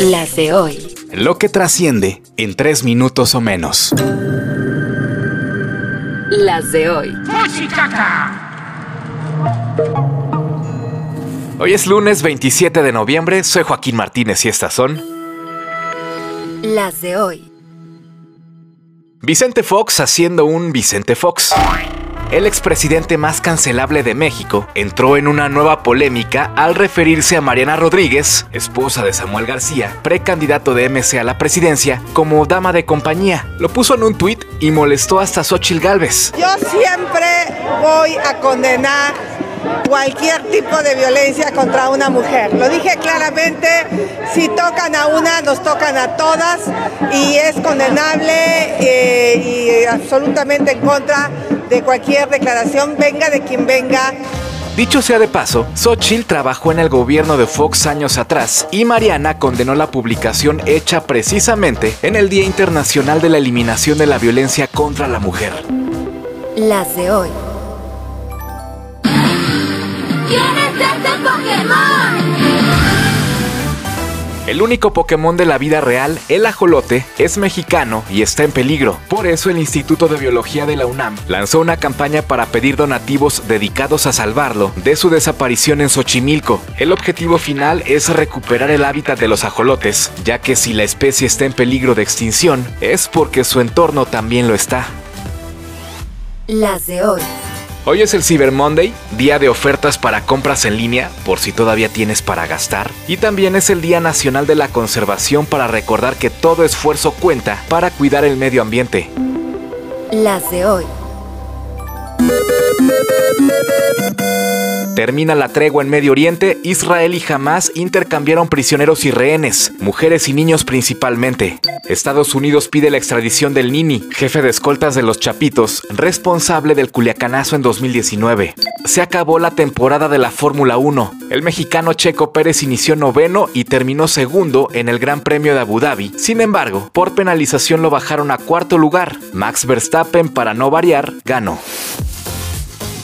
Las de hoy. Lo que trasciende en tres minutos o menos. Las de hoy. Hoy es lunes 27 de noviembre, soy Joaquín Martínez y estas son... Las de hoy. Vicente Fox haciendo un Vicente Fox. El expresidente más cancelable de México entró en una nueva polémica al referirse a Mariana Rodríguez, esposa de Samuel García, precandidato de MC a la presidencia, como dama de compañía. Lo puso en un tuit y molestó hasta Xochil Gálvez. Yo siempre voy a condenar cualquier tipo de violencia contra una mujer. Lo dije claramente, si tocan a una, nos tocan a todas y es condenable eh, y absolutamente en contra de cualquier declaración, venga de quien venga. Dicho sea de paso, Xochitl trabajó en el gobierno de Fox años atrás y Mariana condenó la publicación hecha precisamente en el Día Internacional de la Eliminación de la Violencia contra la Mujer. Las de hoy. ¿Quién es este Pokémon? El único Pokémon de la vida real, el ajolote, es mexicano y está en peligro. Por eso el Instituto de Biología de la UNAM lanzó una campaña para pedir donativos dedicados a salvarlo de su desaparición en Xochimilco. El objetivo final es recuperar el hábitat de los ajolotes, ya que si la especie está en peligro de extinción, es porque su entorno también lo está. Las de hoy. Hoy es el Cyber Monday, día de ofertas para compras en línea, por si todavía tienes para gastar. Y también es el Día Nacional de la Conservación para recordar que todo esfuerzo cuenta para cuidar el medio ambiente. Las de hoy. Termina la tregua en Medio Oriente, Israel y Hamas intercambiaron prisioneros y rehenes, mujeres y niños principalmente. Estados Unidos pide la extradición del Nini, jefe de escoltas de los Chapitos, responsable del Culiacanazo en 2019. Se acabó la temporada de la Fórmula 1. El mexicano Checo Pérez inició noveno y terminó segundo en el Gran Premio de Abu Dhabi. Sin embargo, por penalización lo bajaron a cuarto lugar. Max Verstappen, para no variar, ganó.